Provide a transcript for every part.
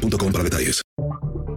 boostmobile.com para detalles.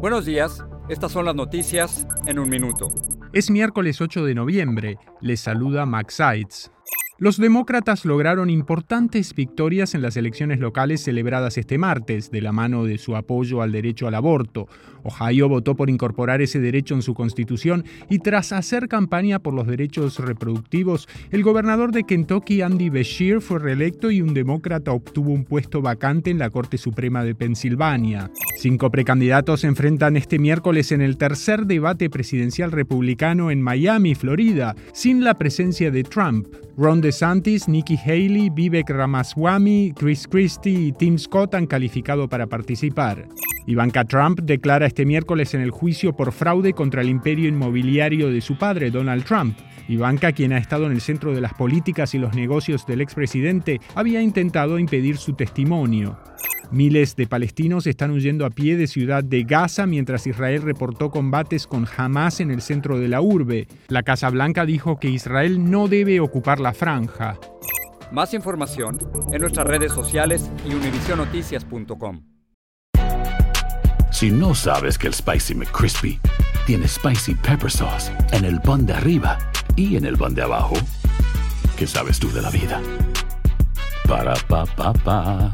Buenos días, estas son las noticias en un minuto. Es miércoles 8 de noviembre. Les saluda Max Seitz. Los demócratas lograron importantes victorias en las elecciones locales celebradas este martes, de la mano de su apoyo al derecho al aborto. Ohio votó por incorporar ese derecho en su constitución y tras hacer campaña por los derechos reproductivos, el gobernador de Kentucky, Andy Beshear, fue reelecto y un demócrata obtuvo un puesto vacante en la Corte Suprema de Pensilvania. Cinco precandidatos se enfrentan este miércoles en el tercer debate presidencial republicano en Miami, Florida, sin la presencia de Trump. Ron DeSantis, Nikki Haley, Vivek Ramaswamy, Chris Christie y Tim Scott han calificado para participar. Ivanka Trump declara este miércoles en el juicio por fraude contra el imperio inmobiliario de su padre, Donald Trump. Ivanka, quien ha estado en el centro de las políticas y los negocios del expresidente, había intentado impedir su testimonio. Miles de palestinos están huyendo a pie de ciudad de Gaza mientras Israel reportó combates con Hamas en el centro de la urbe. La Casa Blanca dijo que Israel no debe ocupar la franja. Más información en nuestras redes sociales y univisionoticias.com. Si no sabes que el Spicy McCrispy tiene Spicy Pepper Sauce en el pan de arriba y en el pan de abajo, ¿qué sabes tú de la vida? Para, pa, pa, pa.